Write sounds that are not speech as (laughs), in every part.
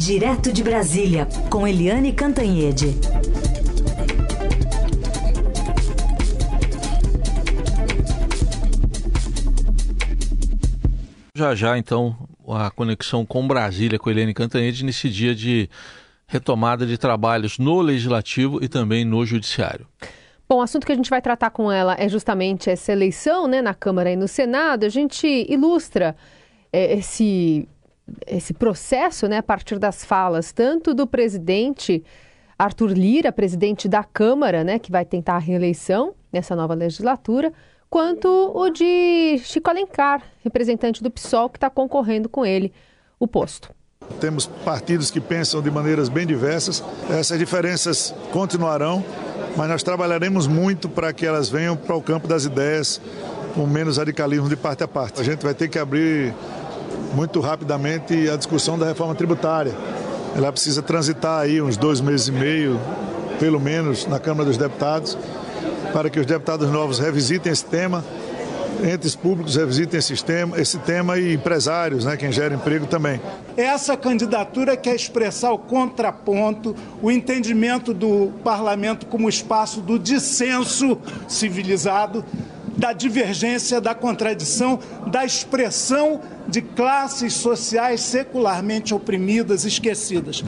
Direto de Brasília, com Eliane Cantanhede. Já já, então, a conexão com Brasília, com Eliane Cantanhede, nesse dia de retomada de trabalhos no Legislativo e também no Judiciário. Bom, o assunto que a gente vai tratar com ela é justamente essa eleição né, na Câmara e no Senado. A gente ilustra é, esse, esse processo né, a partir das falas tanto do presidente Arthur Lira, presidente da Câmara, né, que vai tentar a reeleição nessa nova legislatura, quanto o de Chico Alencar, representante do PSOL, que está concorrendo com ele o posto. Temos partidos que pensam de maneiras bem diversas, essas diferenças continuarão mas nós trabalharemos muito para que elas venham para o campo das ideias com menos radicalismo de parte a parte. A gente vai ter que abrir muito rapidamente a discussão da reforma tributária. Ela precisa transitar aí uns dois meses e meio, pelo menos, na Câmara dos Deputados, para que os deputados novos revisitem esse tema entes públicos revisitem esse tema, esse tema e empresários, né, quem gera emprego também. Essa candidatura quer expressar o contraponto, o entendimento do parlamento como espaço do dissenso civilizado, da divergência, da contradição, da expressão de classes sociais secularmente oprimidas, esquecidas.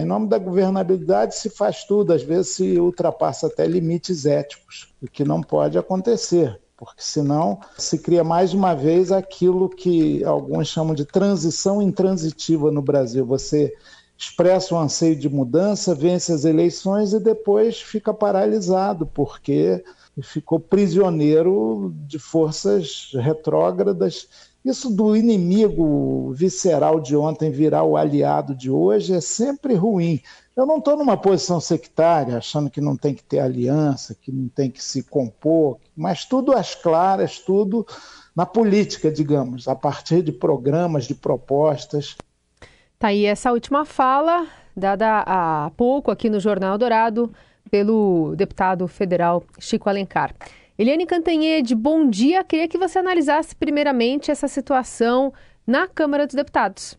Em nome da governabilidade se faz tudo, às vezes se ultrapassa até limites éticos, o que não pode acontecer porque senão se cria mais uma vez aquilo que alguns chamam de transição intransitiva no Brasil. Você expressa um anseio de mudança, vence as eleições e depois fica paralisado, porque ficou prisioneiro de forças retrógradas. Isso do inimigo visceral de ontem virar o aliado de hoje é sempre ruim. Eu não estou numa posição sectária, achando que não tem que ter aliança, que não tem que se compor, mas tudo às claras, tudo na política, digamos, a partir de programas, de propostas. Tá aí essa última fala, dada há pouco aqui no Jornal Dourado, pelo deputado federal Chico Alencar. Eliane Cantanhede, bom dia. Queria que você analisasse primeiramente essa situação na Câmara dos Deputados.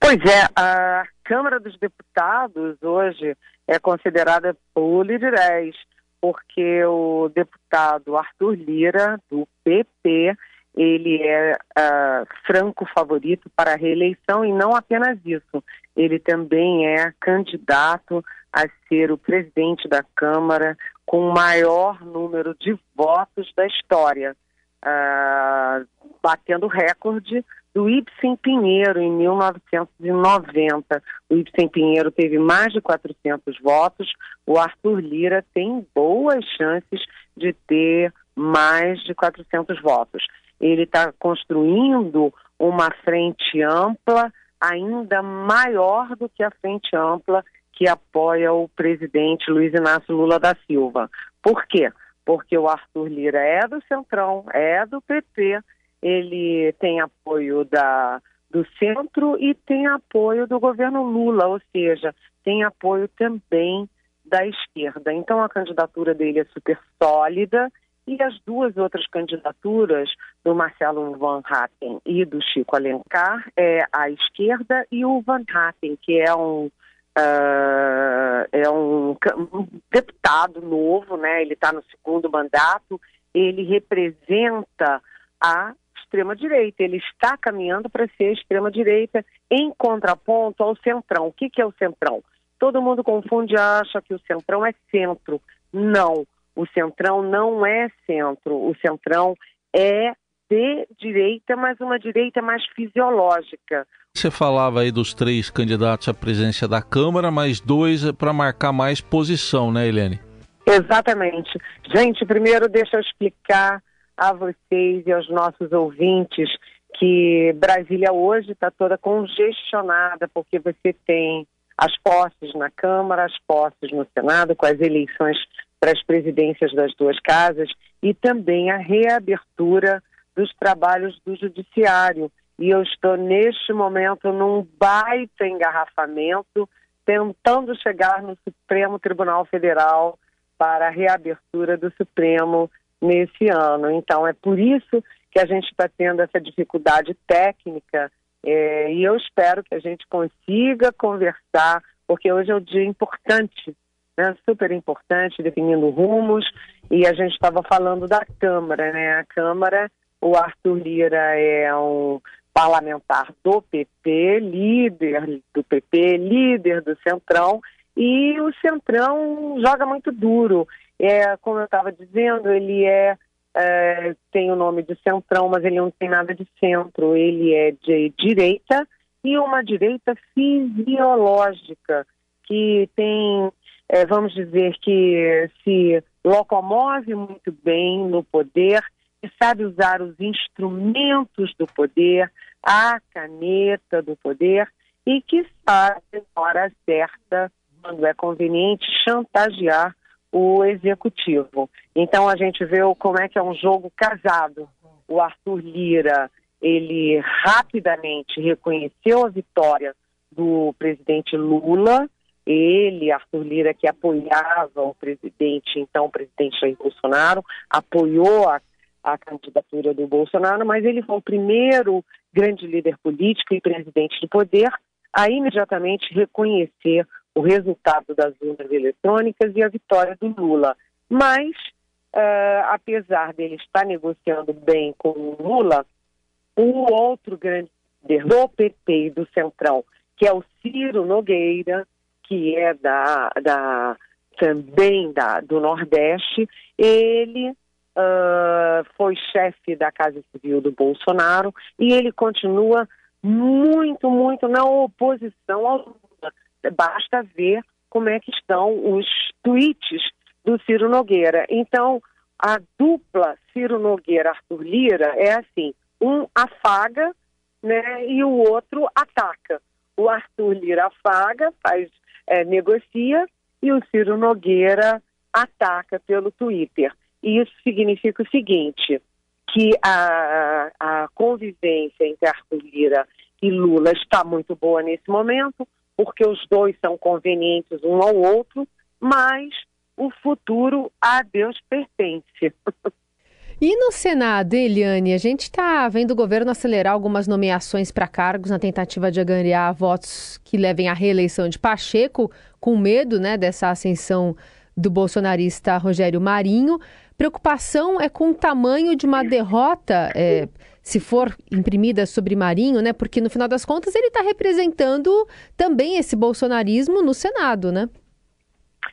Pois é, a Câmara dos Deputados hoje é considerada polidrés, porque o deputado Arthur Lira, do PP, ele é uh, franco favorito para a reeleição e não apenas isso, ele também é candidato a ser o presidente da Câmara com o maior número de votos da história, uh, batendo recorde do Ibsen Pinheiro em 1990. O Ibsen Pinheiro teve mais de 400 votos, o Arthur Lira tem boas chances de ter mais de 400 votos. Ele está construindo uma frente ampla, ainda maior do que a frente ampla que apoia o presidente Luiz Inácio Lula da Silva. Por quê? Porque o Arthur Lira é do Centrão, é do PT, ele tem apoio da, do centro e tem apoio do governo Lula, ou seja, tem apoio também da esquerda. Então a candidatura dele é super sólida e as duas outras candidaturas do Marcelo Van Hatten e do Chico Alencar é a esquerda e o Van Hatten, que é um uh, é um, um, deputado novo, né? Ele está no segundo mandato. Ele representa a extrema-direita. Ele está caminhando para ser extrema-direita em contraponto ao centrão. O que, que é o centrão? Todo mundo confunde e acha que o centrão é centro. Não, o centrão não é centro. O centrão é de direita, mas uma direita mais fisiológica. Você falava aí dos três candidatos à presidência da Câmara, mas dois para marcar mais posição, né, Helene? Exatamente. Gente, primeiro deixa eu explicar a vocês e aos nossos ouvintes que Brasília hoje está toda congestionada, porque você tem as posses na Câmara, as posses no Senado, com as eleições para as presidências das duas casas, e também a reabertura dos trabalhos do Judiciário. E eu estou, neste momento, num baita engarrafamento, tentando chegar no Supremo Tribunal Federal para a reabertura do Supremo nesse ano. Então, é por isso que a gente está tendo essa dificuldade técnica É, e eu espero que a gente consiga conversar, porque hoje é um dia importante, né, super importante, definindo rumos, e a gente estava falando da Câmara, né? A Câmara, o Arthur Lira é um parlamentar do PP, líder do PP, líder do Centrão, e o Centrão joga muito duro. É, como eu estava dizendo, ele é, é, tem o nome de Centrão, mas ele não tem nada de centro. Ele é de direita e uma direita fisiológica que tem, é, vamos dizer que se locomove muito bem no poder e sabe usar os instrumentos do poder, a caneta do poder e que sabe, na hora certa, quando é conveniente, chantagear o executivo. Então a gente vê como é que é um jogo casado. O Arthur Lira, ele rapidamente reconheceu a vitória do presidente Lula, ele, Arthur Lira, que apoiava o presidente, então o presidente Jair Bolsonaro, apoiou a, a candidatura do Bolsonaro, mas ele foi o primeiro grande líder político e presidente do poder a imediatamente reconhecer o resultado das urnas eletrônicas e a vitória do Lula. Mas, uh, apesar dele estar negociando bem com o Lula, o outro grande líder do PT e do Centrão, que é o Ciro Nogueira, que é da, da também da, do Nordeste, ele uh, foi chefe da Casa Civil do Bolsonaro e ele continua muito, muito na oposição ao Lula. Basta ver como é que estão os tweets do Ciro Nogueira. Então, a dupla Ciro Nogueira-Arthur Lira é assim, um afaga né, e o outro ataca. O Arthur Lira afaga, faz é, negocia e o Ciro Nogueira ataca pelo Twitter. Isso significa o seguinte, que a, a convivência entre Arthur Lira e Lula está muito boa nesse momento, porque os dois são convenientes um ao outro, mas o futuro a Deus pertence. (laughs) E no Senado, Eliane, a gente está vendo o governo acelerar algumas nomeações para cargos na tentativa de angariar votos que levem à reeleição de Pacheco, com medo né, dessa ascensão do bolsonarista Rogério Marinho. Preocupação é com o tamanho de uma derrota, é, se for imprimida sobre Marinho, né? Porque no final das contas ele está representando também esse bolsonarismo no Senado, né?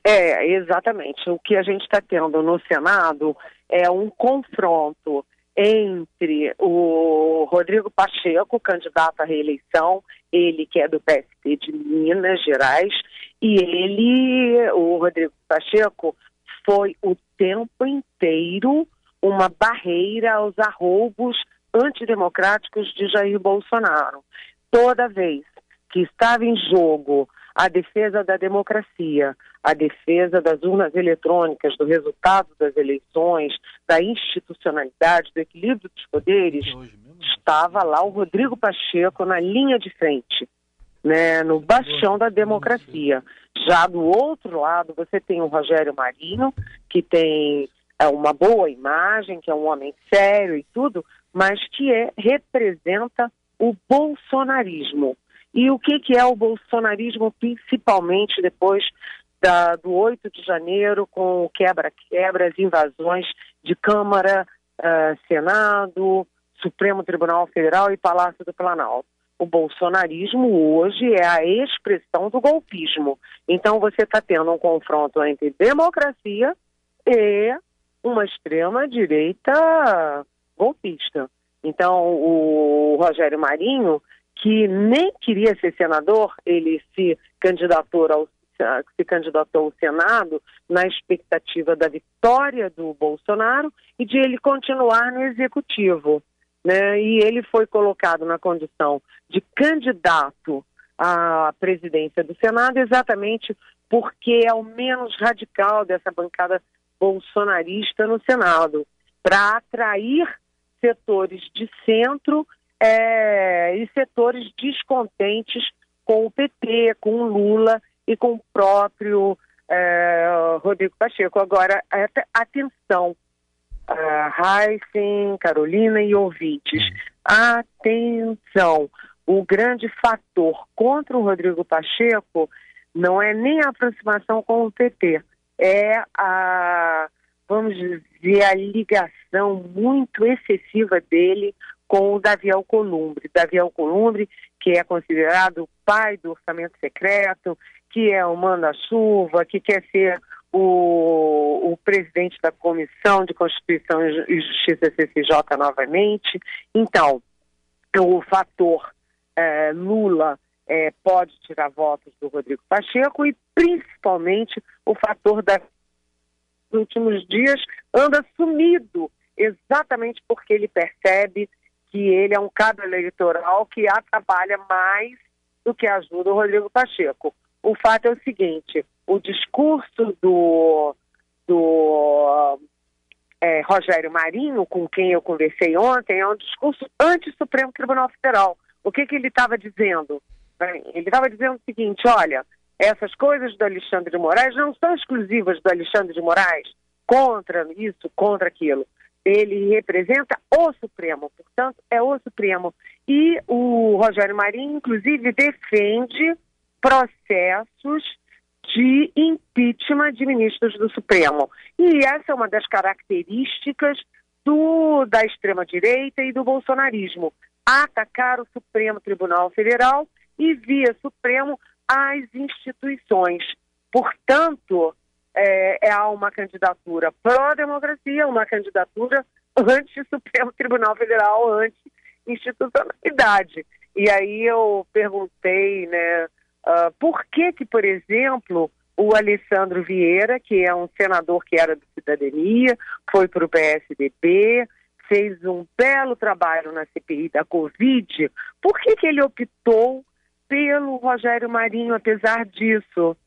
É, exatamente. O que a gente está tendo no Senado é um confronto entre o Rodrigo Pacheco, candidato à reeleição, ele que é do PST de Minas Gerais, e ele, o Rodrigo Pacheco, foi o tempo inteiro uma barreira aos arroubos antidemocráticos de Jair Bolsonaro. Toda vez que estava em jogo a defesa da democracia, a defesa das urnas eletrônicas, do resultado das eleições, da institucionalidade, do equilíbrio dos poderes, estava lá o Rodrigo Pacheco na linha de frente, né, no bastião da democracia. Já do outro lado, você tem o Rogério Marinho, que tem é, uma boa imagem, que é um homem sério e tudo, mas que é, representa o bolsonarismo. E o que, que é o bolsonarismo, principalmente depois da, do 8 de janeiro, com o quebra-quebra, as invasões de Câmara, uh, Senado, Supremo Tribunal Federal e Palácio do Planalto. O bolsonarismo hoje é a expressão do golpismo. Então você está tendo um confronto entre democracia e uma extrema-direita golpista. Então o Rogério Marinho que nem queria ser senador, ele se candidatou ao se candidatou ao Senado na expectativa da vitória do Bolsonaro e de ele continuar no executivo. Né? E ele foi colocado na condição de candidato à presidência do Senado exatamente porque é o menos radical dessa bancada bolsonarista no Senado, para atrair setores de centro é, e setores descontentes com o PT, com o Lula e com o próprio é, Rodrigo Pacheco. Agora, atenção, uh, Heisen, Carolina e ouvintes, atenção, o grande fator contra o Rodrigo Pacheco não é nem a aproximação com o PT, é a, vamos dizer, a ligação muito excessiva dele com o Davi Alcolumbre. Davi Alcolumbre, que é considerado o pai do orçamento secreto, que é o manda-chuva, que quer ser o, o, presidente da Comissão de Constituição e Justiça CCJ novamente. Então, o fator é, Lula é, pode tirar votos do Rodrigo Pacheco e principalmente o fator da nos últimos dias anda sumido, exatamente porque ele percebe que ele é um cabo eleitoral que atrapalha mais do que ajuda o Rodrigo Pacheco. O fato é o seguinte: o discurso do, do é, Rogério Marinho, com quem eu conversei ontem, é um discurso anti-Supremo Tribunal Federal. O que, que ele estava dizendo? Ele estava dizendo o seguinte: olha, essas coisas do Alexandre de Moraes não são exclusivas do Alexandre de Moraes, contra isso, contra aquilo. Ele representa o Supremo, portanto, é o Supremo. E o Rogério Marinho, inclusive, defende processos de impeachment de ministros do Supremo. E essa é uma das características do, da extrema-direita e do bolsonarismo atacar o Supremo Tribunal Federal e, via Supremo, as instituições. Portanto, é, é uma candidatura pró-democracia, uma candidatura anti-Supremo Tribunal Federal, anti-institucionalidade. E aí eu perguntei, né, uh, por que que, por exemplo, o Alessandro Vieira, que é um senador que era do Cidadania, foi para o PSDB, fez um belo trabalho na CPI da Covid, por que, que ele optou pelo Rogério Marinho, apesar disso?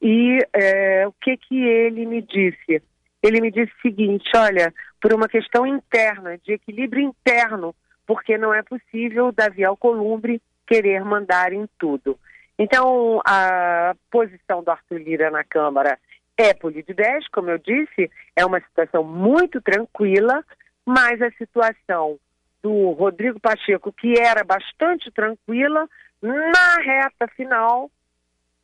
E é, o que, que ele me disse? Ele me disse o seguinte: olha, por uma questão interna, de equilíbrio interno, porque não é possível Davi Alcolumbre querer mandar em tudo. Então, a posição do Arthur Lira na Câmara é 10, como eu disse, é uma situação muito tranquila, mas a situação do Rodrigo Pacheco, que era bastante tranquila, na reta final,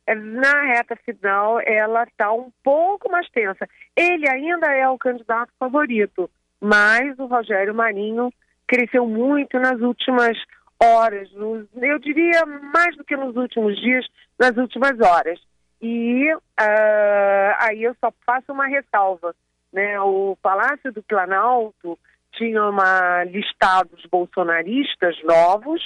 na reta final, ela está um pouco mais tensa. Ele ainda é o candidato favorito, mas o Rogério Marinho cresceu muito nas últimas horas, nos, eu diria mais do que nos últimos dias, nas últimas horas. E uh, aí eu só faço uma ressalva. Né? O Palácio do Planalto tinha uma listados bolsonaristas novos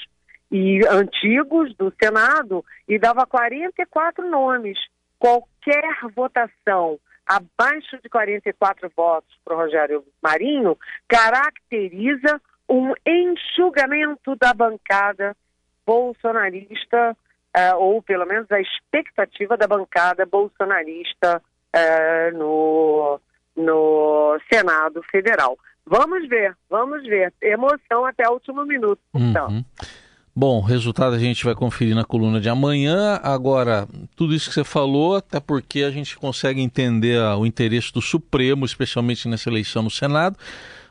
e antigos do Senado e dava 44 nomes. Qualquer votação abaixo de 44 votos para o Rogério Marinho caracteriza um enxugamento da bancada bolsonarista, uh, ou pelo menos a expectativa da bancada bolsonarista uh, no, no Senado Federal. Vamos ver, vamos ver. Emoção até o último minuto. Então. Uhum. Bom, resultado a gente vai conferir na coluna de amanhã. Agora, tudo isso que você falou, até porque a gente consegue entender o interesse do Supremo, especialmente nessa eleição no Senado.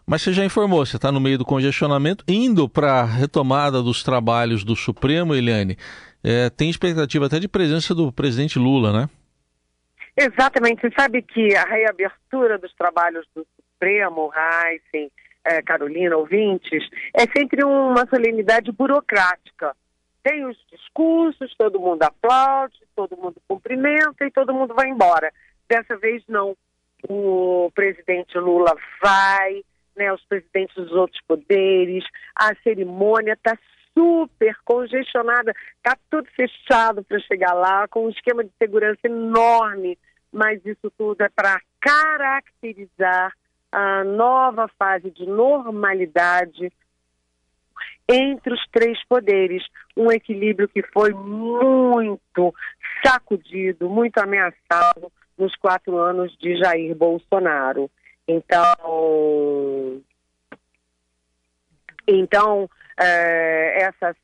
Mas você já informou, você está no meio do congestionamento, indo para a retomada dos trabalhos do Supremo, Eliane. É, tem expectativa até de presença do presidente Lula, né? Exatamente. Você sabe que a reabertura dos trabalhos do Supremo, Heisen, é, Carolina, ouvintes, é sempre uma solenidade burocrática. Tem os discursos, todo mundo aplaude, todo mundo cumprimenta e todo mundo vai embora. Dessa vez não. O presidente Lula vai, né, os presidentes dos outros poderes, a cerimônia está super congestionada, está tudo fechado para chegar lá, com um esquema de segurança enorme, mas isso tudo é para caracterizar a nova fase de normalidade entre os três poderes, um equilíbrio que foi muito sacudido, muito ameaçado nos quatro anos de Jair Bolsonaro. Então, então é, essa,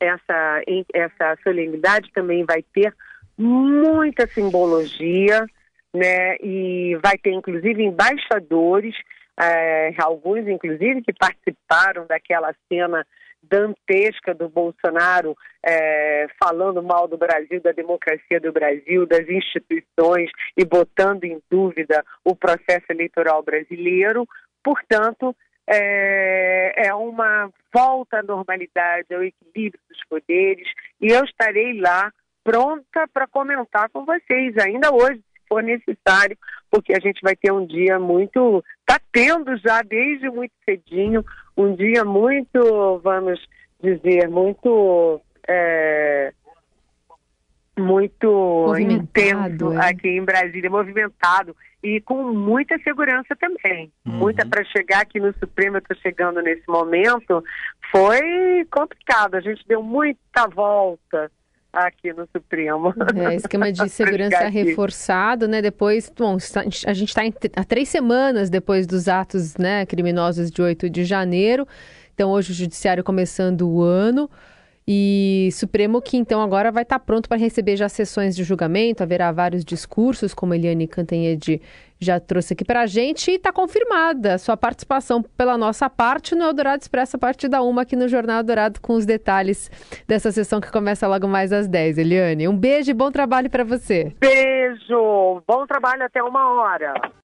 essa, essa solenidade também vai ter muita simbologia, né? E vai ter inclusive embaixadores, é, alguns inclusive que participaram daquela cena dantesca do Bolsonaro é, falando mal do Brasil, da democracia do Brasil, das instituições e botando em dúvida o processo eleitoral brasileiro. Portanto, é, é uma volta à normalidade, ao equilíbrio dos poderes, e eu estarei lá pronta para comentar com vocês, ainda hoje, se for necessário, porque a gente vai ter um dia muito. Está tendo já desde muito cedinho, um dia muito, vamos dizer, muito. É, muito intenso é. aqui em Brasília, movimentado e com muita segurança também. Uhum. Muita para chegar aqui no Supremo, eu estou chegando nesse momento, foi complicado. A gente deu muita volta aqui no Supremo. É, esquema de (laughs) segurança reforçado, né? Depois, bom, a gente está há três semanas depois dos atos né, criminosos de 8 de janeiro. Então, hoje o Judiciário começando o ano. E Supremo que então agora vai estar tá pronto para receber já sessões de julgamento, haverá vários discursos, como Eliane Cantanhede já trouxe aqui para a gente, e está confirmada sua participação pela nossa parte no Eldorado Expresso a partir da uma aqui no Jornal Dourado com os detalhes dessa sessão que começa logo mais às 10. Eliane, um beijo e bom trabalho para você. Beijo, bom trabalho até uma hora.